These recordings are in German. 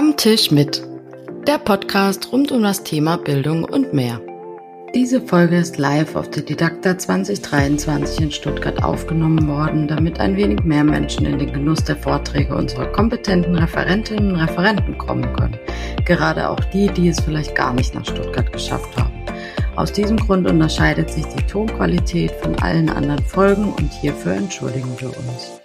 Am Tisch mit. Der Podcast rund um das Thema Bildung und mehr. Diese Folge ist live auf der Didakta 2023 in Stuttgart aufgenommen worden, damit ein wenig mehr Menschen in den Genuss der Vorträge unserer kompetenten Referentinnen und Referenten kommen können. Gerade auch die, die es vielleicht gar nicht nach Stuttgart geschafft haben. Aus diesem Grund unterscheidet sich die Tonqualität von allen anderen Folgen und hierfür entschuldigen wir uns.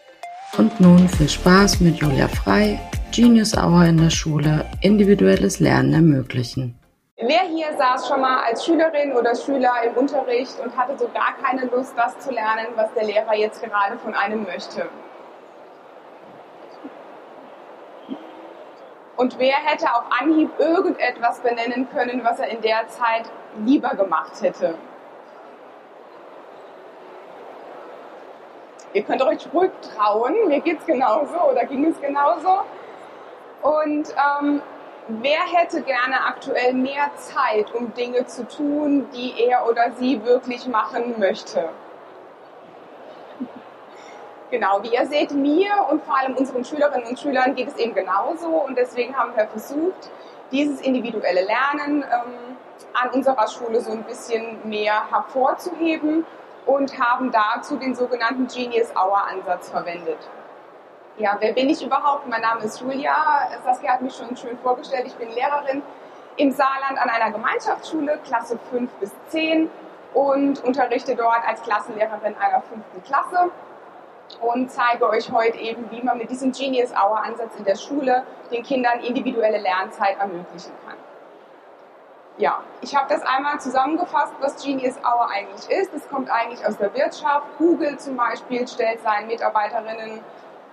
Und nun viel Spaß mit Julia Frei, Genius Hour in der Schule, individuelles Lernen ermöglichen. Wer hier saß schon mal als Schülerin oder Schüler im Unterricht und hatte so gar keine Lust, das zu lernen, was der Lehrer jetzt gerade von einem möchte? Und wer hätte auf Anhieb irgendetwas benennen können, was er in der Zeit lieber gemacht hätte? Ihr könnt euch ruhig trauen, mir geht es genauso oder ging es genauso. Und ähm, wer hätte gerne aktuell mehr Zeit, um Dinge zu tun, die er oder sie wirklich machen möchte? Genau, wie ihr seht, mir und vor allem unseren Schülerinnen und Schülern geht es eben genauso und deswegen haben wir versucht, dieses individuelle Lernen ähm, an unserer Schule so ein bisschen mehr hervorzuheben und haben dazu den sogenannten Genius Hour Ansatz verwendet. Ja, wer bin ich überhaupt? Mein Name ist Julia. Saskia hat mich schon schön vorgestellt. Ich bin Lehrerin im Saarland an einer Gemeinschaftsschule, Klasse 5 bis 10 und unterrichte dort als Klassenlehrerin einer fünften Klasse und zeige euch heute eben, wie man mit diesem Genius Hour Ansatz in der Schule den Kindern individuelle Lernzeit ermöglichen kann. Ja, ich habe das einmal zusammengefasst, was Genius Hour eigentlich ist. Es kommt eigentlich aus der Wirtschaft. Google zum Beispiel stellt seinen Mitarbeiterinnen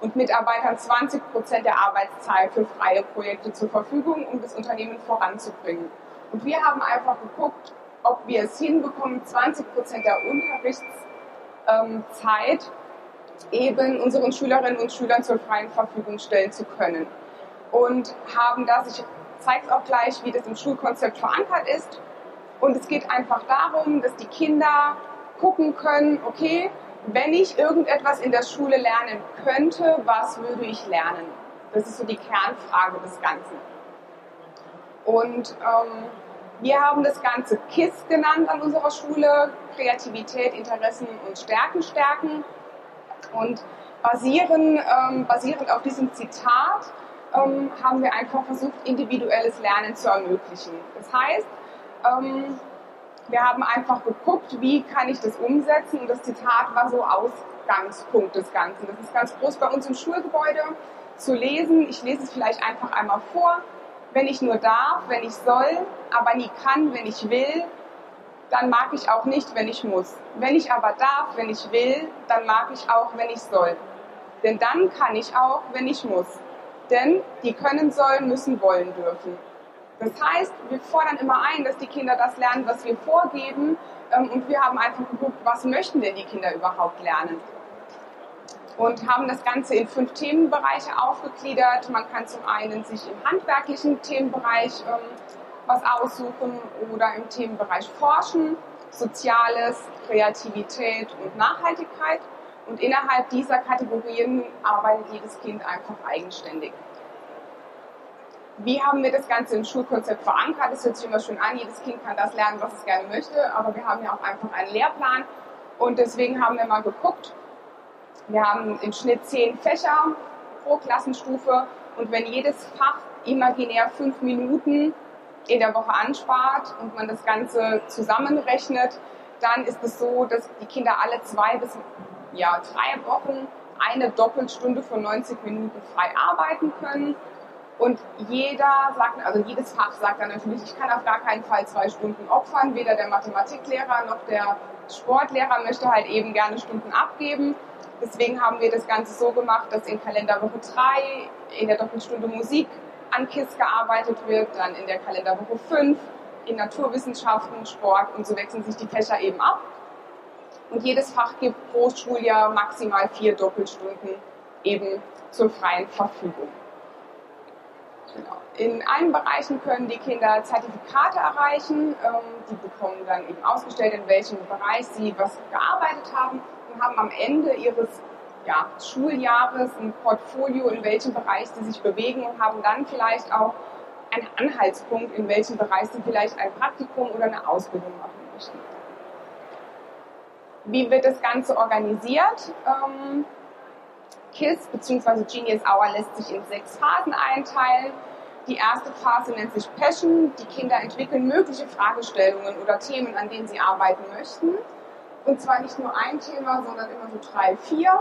und Mitarbeitern 20 Prozent der Arbeitszeit für freie Projekte zur Verfügung, um das Unternehmen voranzubringen. Und wir haben einfach geguckt, ob wir es hinbekommen, 20 Prozent der Unterrichtszeit eben unseren Schülerinnen und Schülern zur freien Verfügung stellen zu können. Und haben das, ich zeige es auch gleich, wie das im Schulkonzept verankert ist. Und es geht einfach darum, dass die Kinder gucken können, okay, wenn ich irgendetwas in der Schule lernen könnte, was würde ich lernen? Das ist so die Kernfrage des Ganzen. Und ähm, wir haben das Ganze KISS genannt an unserer Schule, Kreativität, Interessen und Stärken stärken. Und basieren, ähm, basierend auf diesem Zitat ähm, haben wir einfach versucht, individuelles Lernen zu ermöglichen. Das heißt, ähm, wir haben einfach geguckt, wie kann ich das umsetzen und das Zitat war so Ausgangspunkt des Ganzen. Das ist ganz groß bei uns im Schulgebäude zu lesen. Ich lese es vielleicht einfach einmal vor. Wenn ich nur darf, wenn ich soll, aber nie kann, wenn ich will, dann mag ich auch nicht, wenn ich muss. Wenn ich aber darf, wenn ich will, dann mag ich auch, wenn ich soll. Denn dann kann ich auch, wenn ich muss. Denn die können sollen, müssen, wollen dürfen. Das heißt, wir fordern immer ein, dass die Kinder das lernen, was wir vorgeben. Ähm, und wir haben einfach geguckt, was möchten denn die Kinder überhaupt lernen. Und haben das Ganze in fünf Themenbereiche aufgegliedert. Man kann zum einen sich im handwerklichen Themenbereich ähm, was aussuchen oder im Themenbereich Forschen, Soziales, Kreativität und Nachhaltigkeit. Und innerhalb dieser Kategorien arbeitet jedes Kind einfach eigenständig. Wie haben wir das Ganze im Schulkonzept verankert? Das hört sich immer schön an, jedes Kind kann das lernen, was es gerne möchte, aber wir haben ja auch einfach einen Lehrplan. Und deswegen haben wir mal geguckt. Wir haben im Schnitt zehn Fächer pro Klassenstufe. Und wenn jedes Fach imaginär fünf Minuten in der Woche anspart und man das Ganze zusammenrechnet, dann ist es so, dass die Kinder alle zwei bis ja, drei Wochen eine Doppelstunde von 90 Minuten frei arbeiten können und jeder sagt, also jedes Fach sagt dann natürlich, ich kann auf gar keinen Fall zwei Stunden opfern. Weder der Mathematiklehrer noch der Sportlehrer möchte halt eben gerne Stunden abgeben. Deswegen haben wir das Ganze so gemacht, dass in Kalenderwoche 3 in der Doppelstunde Musik an KISS gearbeitet wird, dann in der Kalenderwoche 5 in Naturwissenschaften, Sport und so wechseln sich die Fächer eben ab. Und jedes Fach gibt pro Schuljahr maximal vier Doppelstunden eben zur freien Verfügung. In allen Bereichen können die Kinder Zertifikate erreichen. Ähm, die bekommen dann eben ausgestellt, in welchem Bereich sie was gearbeitet haben und haben am Ende ihres ja, Schuljahres ein Portfolio, in welchem Bereich sie sich bewegen und haben dann vielleicht auch einen Anhaltspunkt, in welchem Bereich sie vielleicht ein Praktikum oder eine Ausbildung machen möchten. Wie wird das Ganze organisiert? KISS bzw. Genius Hour lässt sich in sechs Phasen einteilen. Die erste Phase nennt sich Passion. Die Kinder entwickeln mögliche Fragestellungen oder Themen, an denen sie arbeiten möchten. Und zwar nicht nur ein Thema, sondern immer so drei, vier.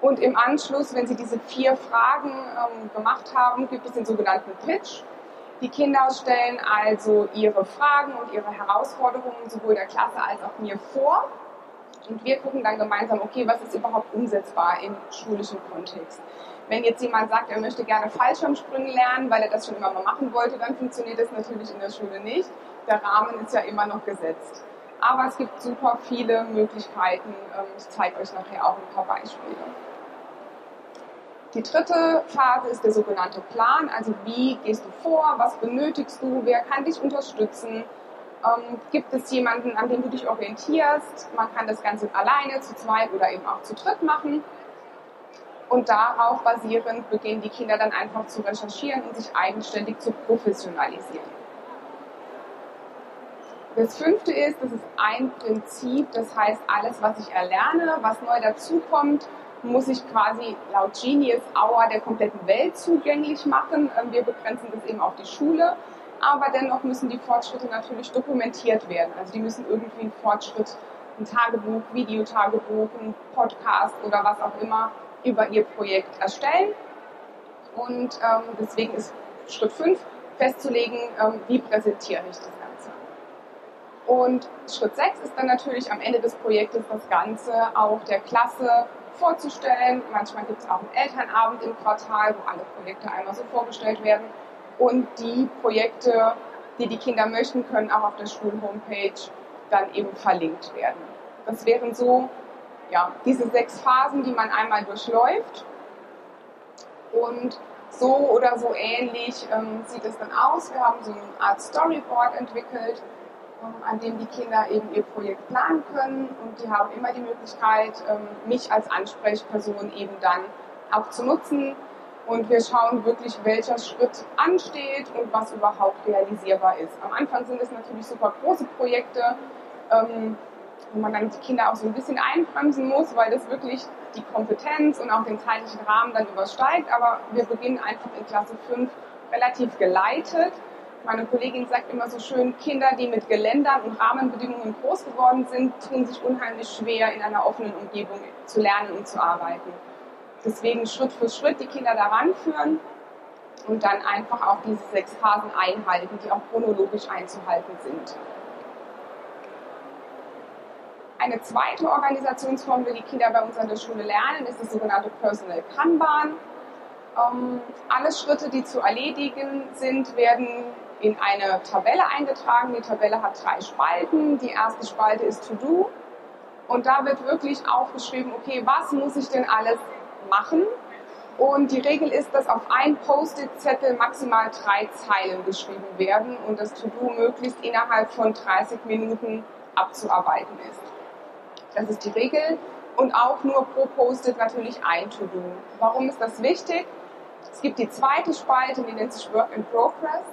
Und im Anschluss, wenn sie diese vier Fragen ähm, gemacht haben, gibt es den sogenannten Pitch. Die Kinder stellen also ihre Fragen und ihre Herausforderungen sowohl der Klasse als auch mir vor. Und wir gucken dann gemeinsam, okay, was ist überhaupt umsetzbar im schulischen Kontext. Wenn jetzt jemand sagt, er möchte gerne Fallschirmspringen lernen, weil er das schon immer mal machen wollte, dann funktioniert das natürlich in der Schule nicht. Der Rahmen ist ja immer noch gesetzt. Aber es gibt super viele Möglichkeiten. Ähm, ich zeige euch nachher auch ein paar Beispiele. Die dritte Phase ist der sogenannte Plan. Also wie gehst du vor? Was benötigst du? Wer kann dich unterstützen? Ähm, gibt es jemanden, an dem du dich orientierst? Man kann das Ganze alleine, zu zweit oder eben auch zu dritt machen. Und darauf basierend beginnen die Kinder dann einfach zu recherchieren und sich eigenständig zu professionalisieren. Das fünfte ist, das ist ein Prinzip, das heißt, alles, was ich erlerne, was neu dazukommt, muss ich quasi laut Genius Hour der kompletten Welt zugänglich machen. Ähm, wir begrenzen das eben auf die Schule aber dennoch müssen die Fortschritte natürlich dokumentiert werden. Also die müssen irgendwie einen Fortschritt, ein Tagebuch, Videotagebuch, ein Podcast oder was auch immer über ihr Projekt erstellen. Und ähm, deswegen ist Schritt 5 festzulegen, ähm, wie präsentiere ich das Ganze. Und Schritt 6 ist dann natürlich am Ende des Projektes das Ganze auch der Klasse vorzustellen. Manchmal gibt es auch einen Elternabend im Quartal, wo alle Projekte einmal so vorgestellt werden und die Projekte, die die Kinder möchten, können auch auf der Schulhomepage dann eben verlinkt werden. Das wären so ja, diese sechs Phasen, die man einmal durchläuft. Und so oder so ähnlich ähm, sieht es dann aus. Wir haben so eine Art Storyboard entwickelt, ähm, an dem die Kinder eben ihr Projekt planen können. Und die haben immer die Möglichkeit, ähm, mich als Ansprechperson eben dann auch zu nutzen, und wir schauen wirklich, welcher Schritt ansteht und was überhaupt realisierbar ist. Am Anfang sind es natürlich super große Projekte, ähm, wo man dann die Kinder auch so ein bisschen einbremsen muss, weil das wirklich die Kompetenz und auch den zeitlichen Rahmen dann übersteigt. Aber wir beginnen einfach in Klasse 5 relativ geleitet. Meine Kollegin sagt immer so schön, Kinder, die mit Geländern und Rahmenbedingungen groß geworden sind, tun sich unheimlich schwer, in einer offenen Umgebung zu lernen und zu arbeiten. Deswegen Schritt für Schritt die Kinder daran führen und dann einfach auch diese sechs Phasen einhalten, die auch chronologisch einzuhalten sind. Eine zweite Organisationsform, die die Kinder bei uns an der Schule lernen, ist das sogenannte Personal Kanban. Ähm, alle Schritte, die zu erledigen sind, werden in eine Tabelle eingetragen. Die Tabelle hat drei Spalten. Die erste Spalte ist To Do. Und da wird wirklich aufgeschrieben, okay, was muss ich denn alles machen. Und die Regel ist, dass auf ein Post-it-Zettel maximal drei Zeilen geschrieben werden und das To-Do möglichst innerhalb von 30 Minuten abzuarbeiten ist. Das ist die Regel und auch nur pro Post-it natürlich ein To-Do. Warum ist das wichtig? Es gibt die zweite Spalte, die nennt sich Work in Progress.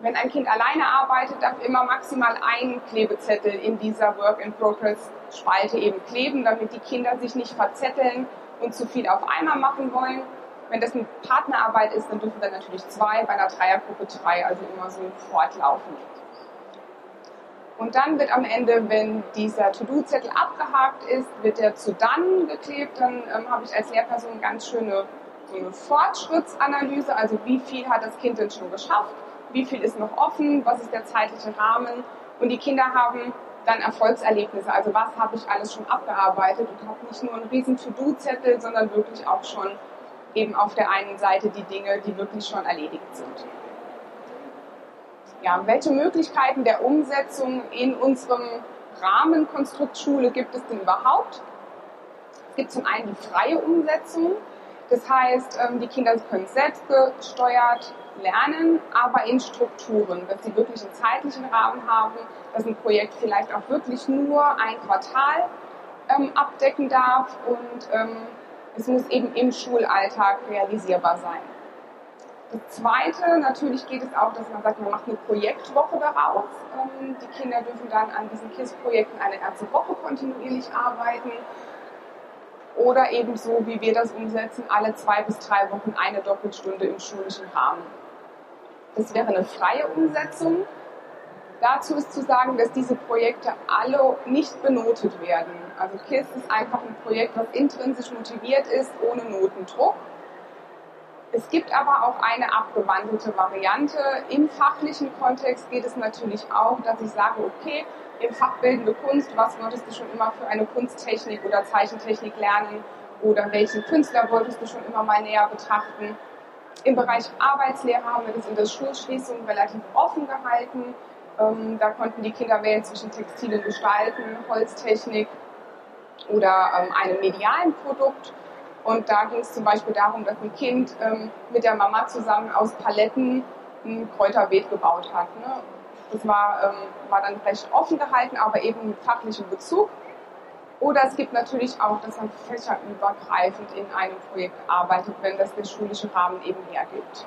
Wenn ein Kind alleine arbeitet, darf immer maximal ein Klebezettel in dieser Work in Progress Spalte eben kleben, damit die Kinder sich nicht verzetteln und zu viel auf einmal machen wollen. Wenn das eine Partnerarbeit ist, dann dürfen dann natürlich zwei, bei einer Dreiergruppe drei, also immer so fortlaufend. Und dann wird am Ende, wenn dieser To-Do-Zettel abgehakt ist, wird der zu dann geklebt. Dann ähm, habe ich als Lehrperson ganz schöne so eine Fortschrittsanalyse, also wie viel hat das Kind denn schon geschafft, wie viel ist noch offen, was ist der zeitliche Rahmen. Und die Kinder haben dann Erfolgserlebnisse. Also was habe ich alles schon abgearbeitet und habe nicht nur einen riesen To-Do-Zettel, sondern wirklich auch schon eben auf der einen Seite die Dinge, die wirklich schon erledigt sind. Ja, welche Möglichkeiten der Umsetzung in unserem Rahmenkonstrukt Schule gibt es denn überhaupt? Es gibt zum einen die freie Umsetzung. Das heißt, ähm, die Kinder können selbstgesteuert lernen, aber in Strukturen, dass sie wirklich einen zeitlichen Rahmen haben, dass ein Projekt vielleicht auch wirklich nur ein Quartal ähm, abdecken darf und ähm, es muss eben im Schulalltag realisierbar sein. Das Zweite, natürlich geht es auch, dass man sagt, man macht eine Projektwoche daraus. Die Kinder dürfen dann an diesen KISS-Projekten eine ganze Woche kontinuierlich arbeiten. Oder eben so, wie wir das umsetzen, alle zwei bis drei Wochen eine Doppelstunde im schulischen Rahmen. Das wäre eine freie Umsetzung. Dazu ist zu sagen, dass diese Projekte alle nicht benotet werden. Also KISS ist einfach ein Projekt, was intrinsisch motiviert ist, ohne Notendruck. Es gibt aber auch eine abgewandelte Variante. Im fachlichen Kontext geht es natürlich auch, dass ich sage, okay, im Fach Bildende Kunst, was wolltest du schon immer für eine Kunsttechnik oder Zeichentechnik lernen oder welchen Künstler wolltest du schon immer mal näher betrachten. Im Bereich Arbeitslehre haben wir das in der Schulschließung relativ offen gehalten. Ähm, da konnten die Kinder wählen zwischen Textilien gestalten, Holztechnik oder ähm, einem medialen Produkt. Und da ging es zum Beispiel darum, dass ein Kind ähm, mit der Mama zusammen aus Paletten ein Kräuterbeet gebaut hat. Ne? Das war, ähm, war dann recht offen gehalten, aber eben mit fachlichem Bezug. Oder es gibt natürlich auch, dass man fächerübergreifend in einem Projekt arbeitet, wenn das der schulische Rahmen eben hergibt.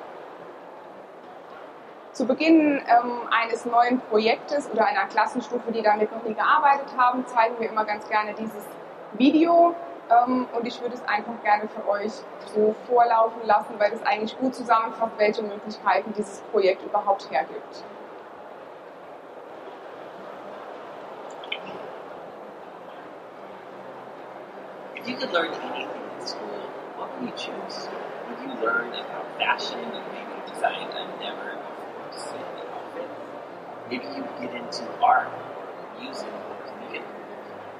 Zu Beginn ähm, eines neuen Projektes oder einer Klassenstufe, die damit noch nie gearbeitet haben, zeigen wir immer ganz gerne dieses Video. Ähm, und ich würde es einfach gerne für euch so vorlaufen lassen, weil es eigentlich gut zusammenfasst, welche Möglichkeiten dieses Projekt überhaupt hergibt. If you could learn anything in school, what would you choose? Would you learn about fashion and maybe design a never before seen outfit? Maybe you get into art or music or theater.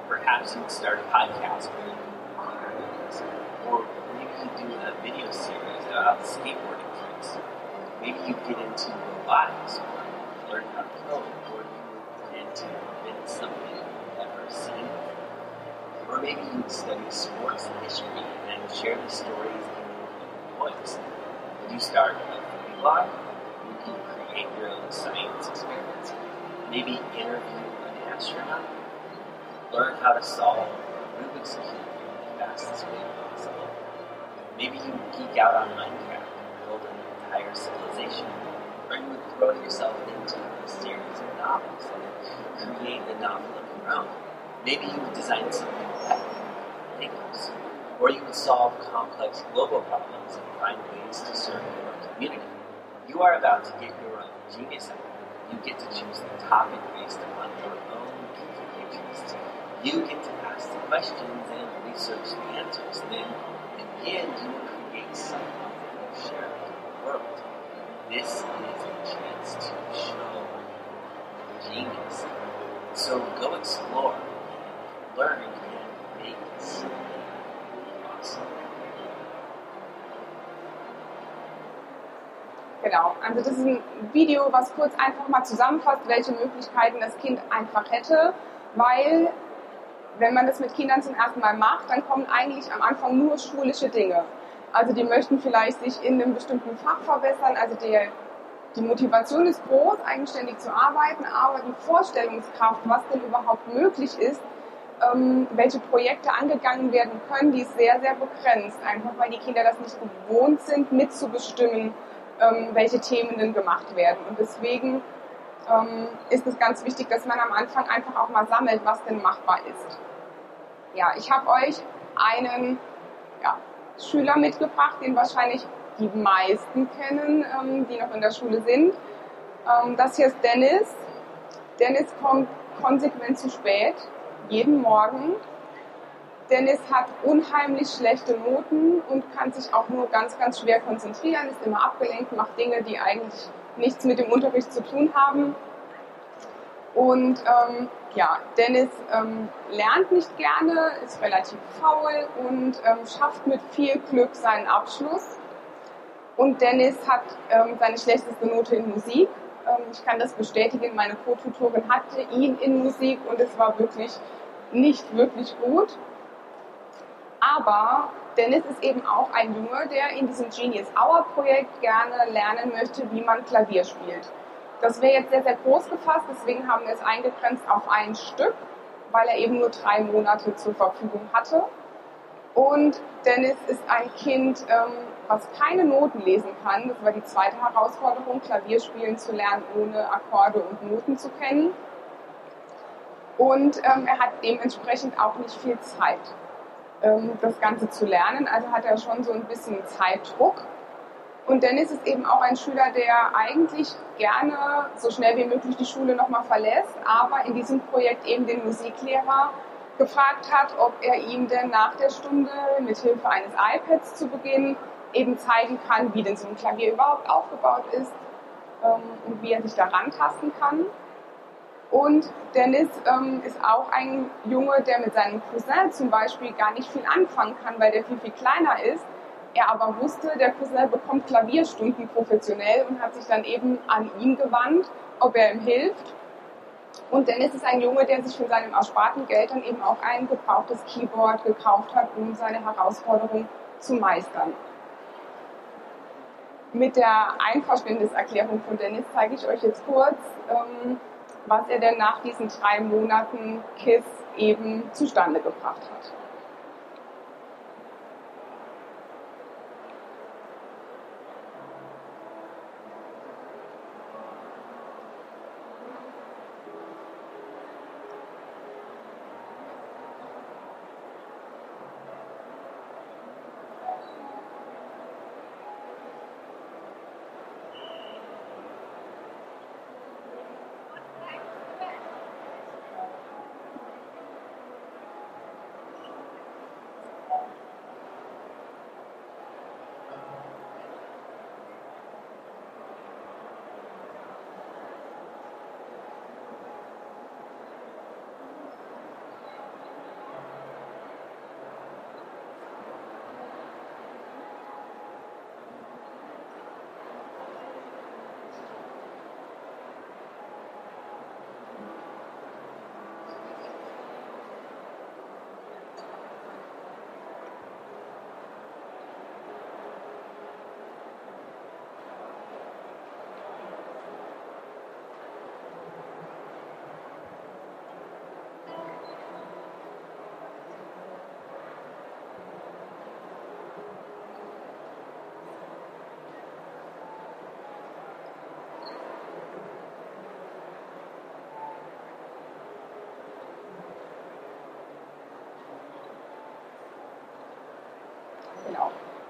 Perhaps you'd start a podcast with computer movies. Or maybe you do a video series about skateboarding tricks. Maybe you get into robotics or learn how to code or you get into invent something you've never seen before. or maybe you study sports history and share the stories in your voice. You start a foodie blog, you can create your own science experiments, maybe interview an astronaut, learn how to solve Rubik's Cube fastest way possible. Maybe you would geek out on Minecraft and build an entire civilization, or you would throw yourself into a series of novels and create a novel of your own. Maybe you would design something that Legos. Or you would solve complex global problems and find ways to serve your community. You are about to get your own genius hour. You get to choose the topic based upon your own peak interests. You get to ask the questions and research the answers. Then, again you create something that you share with the world. This is a chance to show genius. So go explore learn and make something awesome. Genau, also das ist ein Video, was kurz einfach mal zusammenfasst, welche Möglichkeiten das Kind einfach hätte, weil wenn man das mit Kindern zum ersten Mal macht, dann kommen eigentlich am Anfang nur schulische Dinge. Also die möchten vielleicht sich in einem bestimmten Fach verbessern, also der, die Motivation ist groß, eigenständig zu arbeiten, aber die Vorstellungskraft, was denn überhaupt möglich ist, ähm, welche Projekte angegangen werden können, die ist sehr, sehr begrenzt. Einfach weil die Kinder das nicht gewohnt sind, mitzubestimmen, ähm, welche Themen denn gemacht werden. Und deswegen ähm, ist es ganz wichtig, dass man am Anfang einfach auch mal sammelt, was denn machbar ist. Ja, ich habe euch einen ja, Schüler mitgebracht, den wahrscheinlich die meisten kennen, ähm, die noch in der Schule sind. Ähm, das hier ist Dennis. Dennis kommt konsequent zu spät, jeden Morgen. Dennis hat unheimlich schlechte Noten und kann sich auch nur ganz, ganz schwer konzentrieren, ist immer abgelenkt, macht Dinge, die eigentlich nichts mit dem Unterricht zu tun haben. Und ähm, ja, Dennis ähm, lernt nicht gerne, ist relativ faul und ähm, schafft mit viel Glück seinen Abschluss. Und Dennis hat ähm, seine schlechteste Note in Musik. Ähm, ich kann das bestätigen, meine Co-Tutorin hatte ihn in Musik und es war wirklich nicht wirklich gut. Aber Dennis ist eben auch ein Junge, der in diesem Genius Hour Projekt gerne lernen möchte, wie man Klavier spielt. Das wäre jetzt sehr, sehr groß gefasst, deswegen haben wir es eingegrenzt auf ein Stück, weil er eben nur drei Monate zur Verfügung hatte. Und Dennis ist ein Kind, ähm, was keine Noten lesen kann. Das war die zweite Herausforderung, Klavierspielen zu lernen, ohne Akkorde und Noten zu kennen. Und ähm, er hat dementsprechend auch nicht viel Zeit, ähm, das Ganze zu lernen. Also hat er schon so ein bisschen Zeitdruck. Und Dennis ist eben auch ein Schüler, der eigentlich gerne so schnell wie möglich die Schule nochmal verlässt, aber in diesem Projekt eben den Musiklehrer gefragt hat, ob er ihm denn nach der Stunde mit Hilfe eines iPads zu Beginn eben zeigen kann, wie denn so ein Klavier überhaupt aufgebaut ist ähm, und wie er sich daran tasten kann. Und Dennis ähm, ist auch ein Junge, der mit seinem Cousin zum Beispiel gar nicht viel anfangen kann, weil der viel, viel kleiner ist. Er aber wusste, der Cousin bekommt Klavierstunden professionell und hat sich dann eben an ihn gewandt, ob er ihm hilft. Und Dennis ist ein Junge, der sich von seinem ersparten Geld dann eben auch ein gebrauchtes Keyboard gekauft hat, um seine Herausforderung zu meistern. Mit der Einverständniserklärung von Dennis zeige ich euch jetzt kurz, ähm, was er denn nach diesen drei Monaten KISS eben zustande gebracht hat.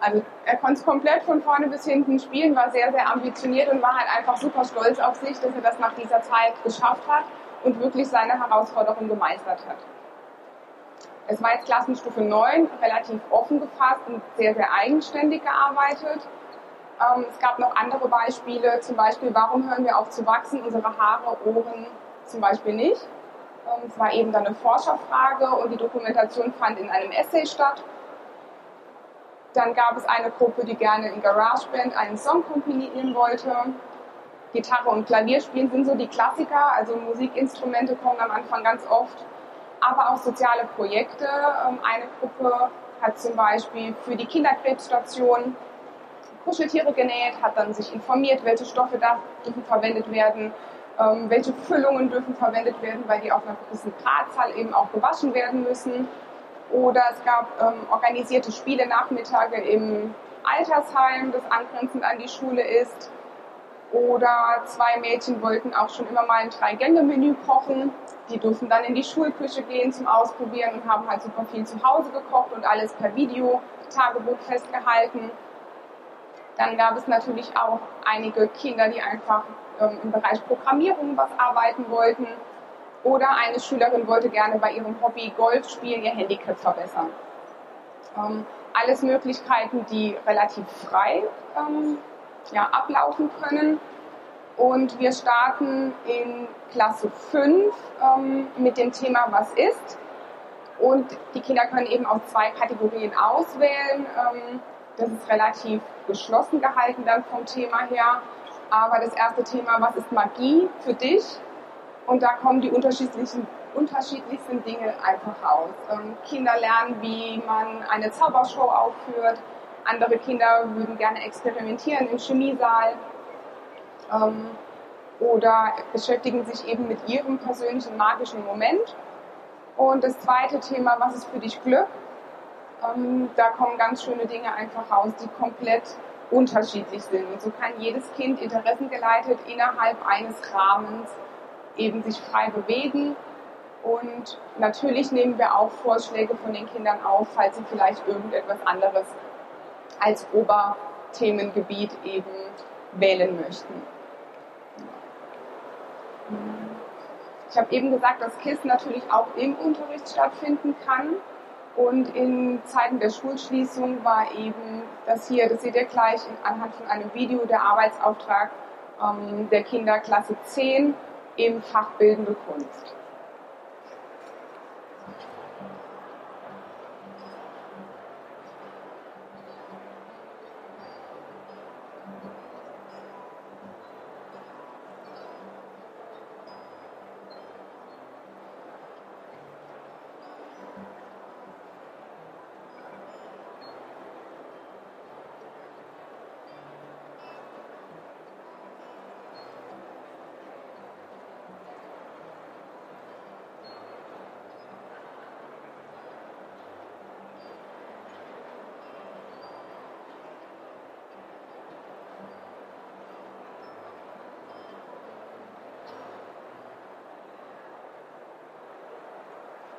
Also er konnte es komplett von vorne bis hinten spielen, war sehr, sehr ambitioniert und war halt einfach super stolz auf sich, dass er das nach dieser Zeit geschafft hat und wirklich seine Herausforderung gemeistert hat. Es war jetzt Klassenstufe 9, relativ offen gefasst und sehr, sehr eigenständig gearbeitet. Ähm, es gab noch andere Beispiele, zum Beispiel, warum hören wir auf zu wachsen, unsere Haare, Ohren zum Beispiel nicht. Ähm, es war eben dann eine Forscherfrage und die Dokumentation fand in einem Essay statt. Dann gab es eine Gruppe, die gerne in GarageBand einen Song komponieren wollte. Gitarre und Klavierspielen sind so die Klassiker, also Musikinstrumente kommen am Anfang ganz oft, aber auch soziale Projekte. Ähm, eine Gruppe hat zum Beispiel für die Kinderkrebsstation Kuscheltiere genäht, hat dann sich informiert, welche Stoffe da dürfen verwendet werden, ähm, welche Füllungen dürfen verwendet werden, weil die auf einer gewissen Gradzahl eben auch gewaschen werden müssen. Oder es gab ähm, organisierte Spiele-Nachmittage im Altersheim, das angrenzend an die Schule ist. Oder zwei Mädchen wollten auch schon immer mal ein Drei-Gänge-Menü kochen. Die durften dann in die Schulküche gehen zum Ausprobieren und haben halt super viel zu Hause gekocht und alles per Video-Tagebuch festgehalten. Dann gab es natürlich auch einige Kinder, die einfach ähm, im Bereich Programmierung was arbeiten wollten oder eine Schülerin wollte gerne bei ihrem Hobby Golf spielen, ihr Handicap verbessern. Ähm, alles Möglichkeiten, die relativ frei ähm, ja, ablaufen können. Und wir starten in Klasse 5 ähm, mit dem Thema Was ist? Und die Kinder können eben auch zwei Kategorien auswählen. Ähm, das ist relativ geschlossen gehalten dann vom Thema her. Aber das erste Thema, was ist Magie für dich? Und da kommen die unterschiedlichen, unterschiedlichsten Dinge einfach raus. Ähm, Kinder lernen, wie man eine Zaubershow aufführt. Andere Kinder würden gerne experimentieren im Chemiesaal. Ähm, oder beschäftigen sich eben mit ihrem persönlichen magischen Moment. Und das zweite Thema, was ist für dich Glück? Ähm, da kommen ganz schöne Dinge einfach raus, die komplett unterschiedlich sind. Und so kann jedes Kind interessengeleitet innerhalb eines Rahmens eben sich frei bewegen. Und natürlich nehmen wir auch Vorschläge von den Kindern auf, falls sie vielleicht irgendetwas anderes als Oberthemengebiet eben wählen möchten. Ich habe eben gesagt, dass KISS natürlich auch im Unterricht stattfinden kann. Und in Zeiten der Schulschließung war eben das hier, das seht ihr gleich anhand von einem Video, der Arbeitsauftrag ähm, der Kinder Klasse 10 im Fach Bildende Kunst.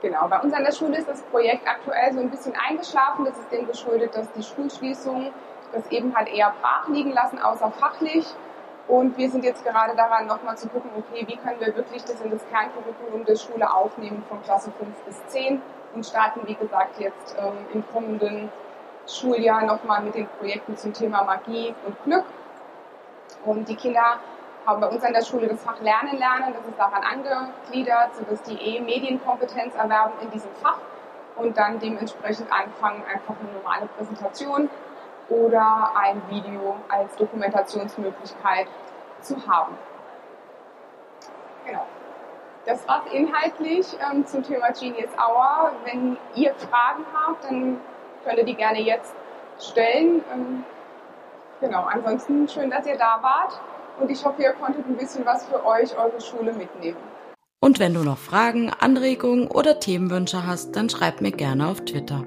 Genau, bei uns an der Schule ist das Projekt aktuell so ein bisschen eingeschlafen. Das ist dem geschuldet, dass die Schulschließungen das eben halt eher brach liegen lassen, außer fachlich. Und wir sind jetzt gerade daran, nochmal zu gucken, okay, wie können wir wirklich das in das Kerncurriculum der Schule aufnehmen von Klasse 5 bis 10 und starten, wie gesagt, jetzt ähm, im kommenden Schuljahr nochmal mit den Projekten zum Thema Magie und Glück. Und die Kinder haben bei uns an der Schule das Fach Lernen lernen, das ist daran angegliedert, sodass die eh Medienkompetenz erwerben in diesem Fach und dann dementsprechend anfangen, einfach eine normale Präsentation oder ein Video als Dokumentationsmöglichkeit zu haben. Genau. Das war's inhaltlich ähm, zum Thema Genius Hour. Wenn ihr Fragen habt, dann könnt ihr die gerne jetzt stellen. Ähm, genau, ansonsten schön, dass ihr da wart und ich hoffe, ihr konntet ein bisschen was für euch, eure Schule mitnehmen. Und wenn du noch Fragen, Anregungen oder Themenwünsche hast, dann schreib mir gerne auf Twitter.